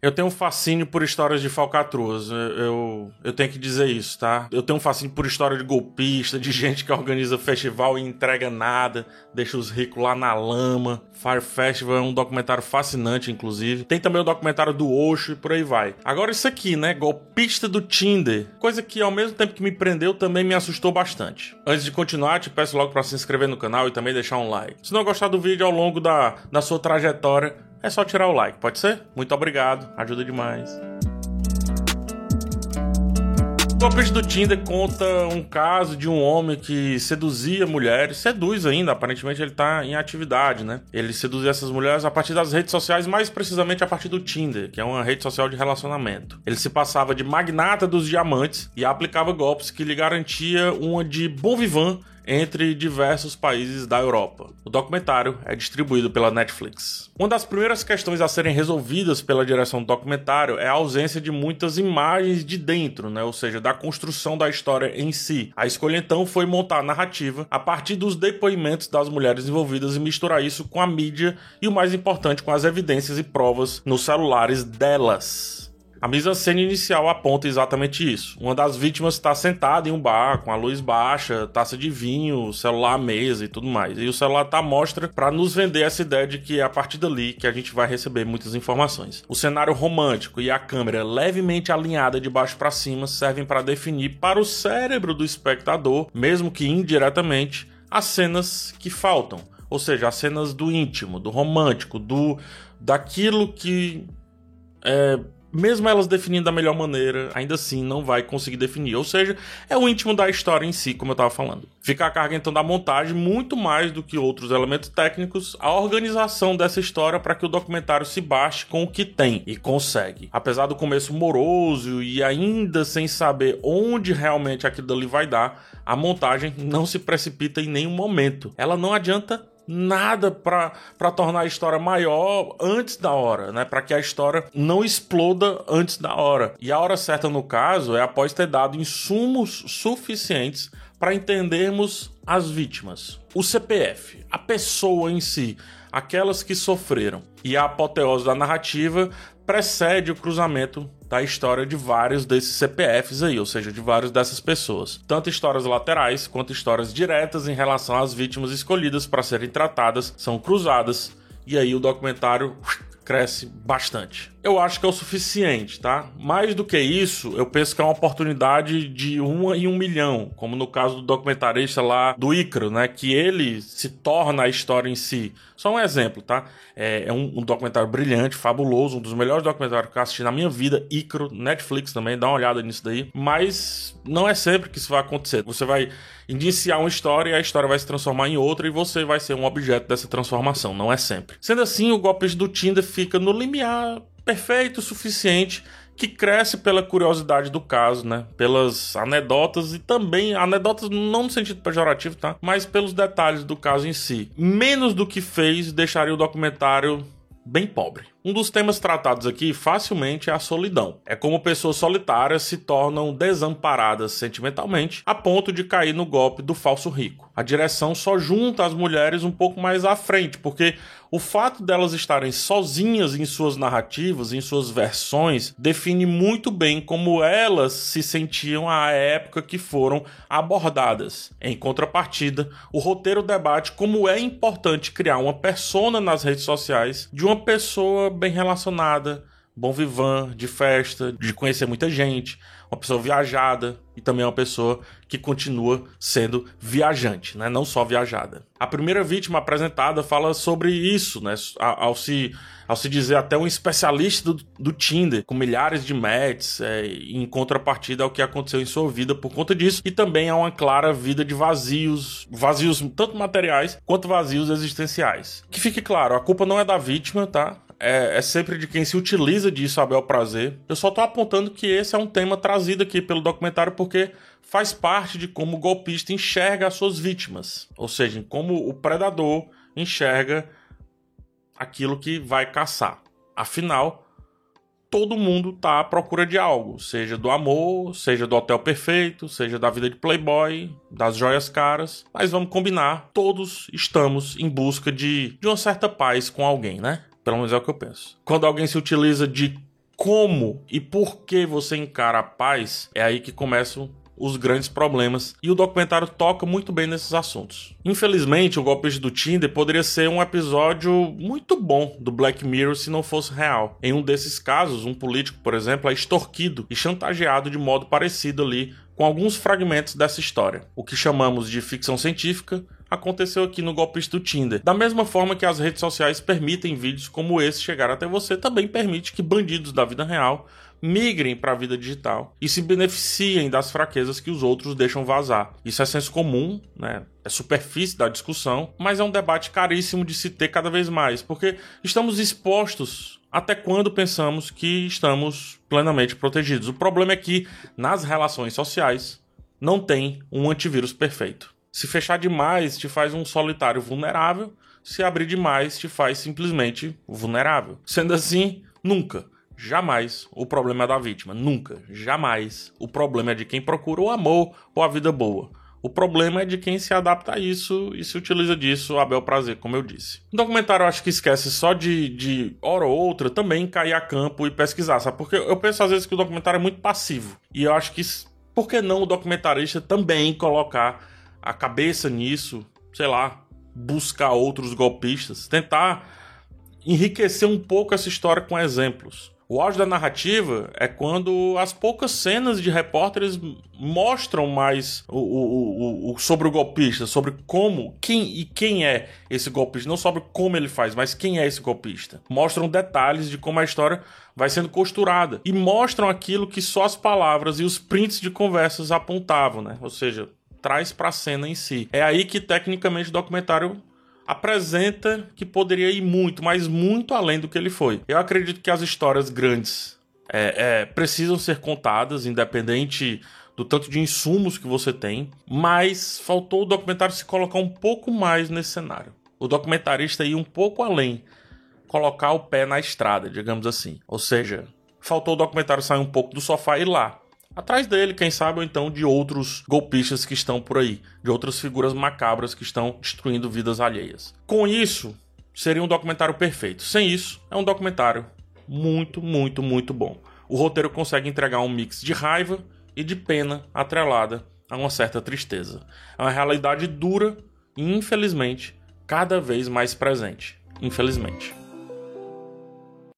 Eu tenho um fascínio por histórias de falcatruas. Eu, eu, eu, tenho que dizer isso, tá? Eu tenho um fascínio por história de golpista, de gente que organiza festival e entrega nada, deixa os ricos lá na lama. Fire Festival é um documentário fascinante, inclusive. Tem também o documentário do Osho e por aí vai. Agora, isso aqui, né? Golpista do Tinder. Coisa que, ao mesmo tempo que me prendeu, também me assustou bastante. Antes de continuar, te peço logo para se inscrever no canal e também deixar um like. Se não gostar do vídeo ao longo da, da sua trajetória, é só tirar o like, pode ser? Muito obrigado, ajuda demais. O Golpista do Tinder conta um caso de um homem que seduzia mulheres, seduz ainda, aparentemente ele tá em atividade, né? Ele seduzia essas mulheres a partir das redes sociais, mais precisamente a partir do Tinder, que é uma rede social de relacionamento. Ele se passava de magnata dos diamantes e aplicava golpes que lhe garantia uma de bom vivant entre diversos países da Europa. O documentário é distribuído pela Netflix. Uma das primeiras questões a serem resolvidas pela direção do documentário é a ausência de muitas imagens de dentro, né? ou seja, da construção da história em si. A escolha então foi montar a narrativa a partir dos depoimentos das mulheres envolvidas e misturar isso com a mídia e o mais importante, com as evidências e provas nos celulares delas. A mise-en-scène inicial aponta exatamente isso. Uma das vítimas está sentada em um bar, com a luz baixa, taça de vinho, celular à mesa e tudo mais. E o celular tá mostra para nos vender essa ideia de que é a partir dali que a gente vai receber muitas informações. O cenário romântico e a câmera levemente alinhada de baixo para cima servem para definir para o cérebro do espectador, mesmo que indiretamente, as cenas que faltam. Ou seja, as cenas do íntimo, do romântico, do daquilo que é, mesmo elas definindo da melhor maneira, ainda assim não vai conseguir definir. Ou seja, é o íntimo da história em si, como eu estava falando. Fica a carga então da montagem, muito mais do que outros elementos técnicos, a organização dessa história para que o documentário se baste com o que tem e consegue. Apesar do começo moroso e ainda sem saber onde realmente aquilo ali vai dar, a montagem não se precipita em nenhum momento. Ela não adianta nada para tornar a história maior antes da hora, né? Para que a história não exploda antes da hora. E a hora certa, no caso, é após ter dado insumos suficientes para entendermos as vítimas. O CPF, a pessoa em si, aquelas que sofreram. E a apoteose da narrativa precede o cruzamento da história de vários desses CPFs aí, ou seja, de várias dessas pessoas. Tanto histórias laterais quanto histórias diretas em relação às vítimas escolhidas para serem tratadas são cruzadas. E aí o documentário cresce bastante. Eu acho que é o suficiente, tá? Mais do que isso, eu penso que é uma oportunidade de uma em um milhão, como no caso do documentarista lá do Icaro, né? Que ele se torna a história em si. Só um exemplo, tá? É, é um, um, documentário brilhante, fabuloso, um dos melhores documentários que eu assisti na minha vida. Icaro, Netflix também, dá uma olhada nisso daí. Mas não é sempre que isso vai acontecer. Você vai iniciar uma história e a história vai se transformar em outra e você vai ser um objeto dessa transformação. Não é sempre. Sendo assim, o golpe do Tinder fica no limiar perfeito o suficiente que cresce pela curiosidade do caso, né? Pelas anedotas e também anedotas não no sentido pejorativo, tá? Mas pelos detalhes do caso em si. Menos do que fez deixaria o documentário bem pobre. Um dos temas tratados aqui facilmente é a solidão. É como pessoas solitárias se tornam desamparadas sentimentalmente a ponto de cair no golpe do falso rico. A direção só junta as mulheres um pouco mais à frente, porque o fato delas estarem sozinhas em suas narrativas, em suas versões, define muito bem como elas se sentiam à época que foram abordadas. Em contrapartida, o roteiro debate como é importante criar uma persona nas redes sociais de uma pessoa bem relacionada, bom vivan, de festa, de conhecer muita gente, uma pessoa viajada e também uma pessoa que continua sendo viajante, né? não só viajada. A primeira vítima apresentada fala sobre isso, né? ao, se, ao se dizer até um especialista do, do Tinder, com milhares de matches, é, em contrapartida ao que aconteceu em sua vida por conta disso, e também há uma clara vida de vazios, vazios tanto materiais quanto vazios existenciais. Que fique claro, a culpa não é da vítima, tá? É, é, sempre de quem se utiliza disso a bel prazer. Eu só tô apontando que esse é um tema trazido aqui pelo documentário porque faz parte de como o golpista enxerga as suas vítimas. Ou seja, como o predador enxerga aquilo que vai caçar. Afinal, todo mundo tá à procura de algo, seja do amor, seja do hotel perfeito, seja da vida de playboy, das joias caras, mas vamos combinar, todos estamos em busca de, de uma certa paz com alguém, né? Pelo menos é o que eu penso. Quando alguém se utiliza de como e por que você encara a paz, é aí que começam os grandes problemas, e o documentário toca muito bem nesses assuntos. Infelizmente, o golpe do Tinder poderia ser um episódio muito bom do Black Mirror se não fosse real. Em um desses casos, um político, por exemplo, é extorquido e chantageado de modo parecido ali com alguns fragmentos dessa história. O que chamamos de ficção científica aconteceu aqui no golpista do Tinder. Da mesma forma que as redes sociais permitem vídeos como esse chegar até você, também permite que bandidos da vida real migrem para a vida digital e se beneficiem das fraquezas que os outros deixam vazar. Isso é senso comum, né? É superfície da discussão, mas é um debate caríssimo de se ter cada vez mais, porque estamos expostos até quando pensamos que estamos plenamente protegidos. O problema é que nas relações sociais não tem um antivírus perfeito. Se fechar demais te faz um solitário vulnerável, se abrir demais te faz simplesmente vulnerável. Sendo assim, nunca Jamais o problema é da vítima. Nunca. Jamais. O problema é de quem procura o amor ou a vida boa. O problema é de quem se adapta a isso e se utiliza disso a bel prazer, como eu disse. O documentário eu acho que esquece só de, de hora ou outra também cair a campo e pesquisar, sabe? Porque eu penso às vezes que o documentário é muito passivo. E eu acho que, por que não o documentarista também colocar a cabeça nisso, sei lá, buscar outros golpistas, tentar enriquecer um pouco essa história com exemplos. O auge da narrativa é quando as poucas cenas de repórteres mostram mais o, o, o, sobre o golpista, sobre como, quem e quem é esse golpista, não sobre como ele faz, mas quem é esse golpista. Mostram detalhes de como a história vai sendo costurada e mostram aquilo que só as palavras e os prints de conversas apontavam, né? Ou seja, traz para a cena em si. É aí que tecnicamente o documentário apresenta que poderia ir muito, mas muito além do que ele foi. Eu acredito que as histórias grandes é, é, precisam ser contadas, independente do tanto de insumos que você tem, mas faltou o documentário se colocar um pouco mais nesse cenário. O documentarista ir um pouco além, colocar o pé na estrada, digamos assim. Ou seja, faltou o documentário sair um pouco do sofá e ir lá, atrás dele, quem sabe, ou então de outros golpistas que estão por aí, de outras figuras macabras que estão destruindo vidas alheias. Com isso, seria um documentário perfeito. Sem isso, é um documentário muito, muito, muito bom. O roteiro consegue entregar um mix de raiva e de pena atrelada a uma certa tristeza. É uma realidade dura e, infelizmente, cada vez mais presente. Infelizmente.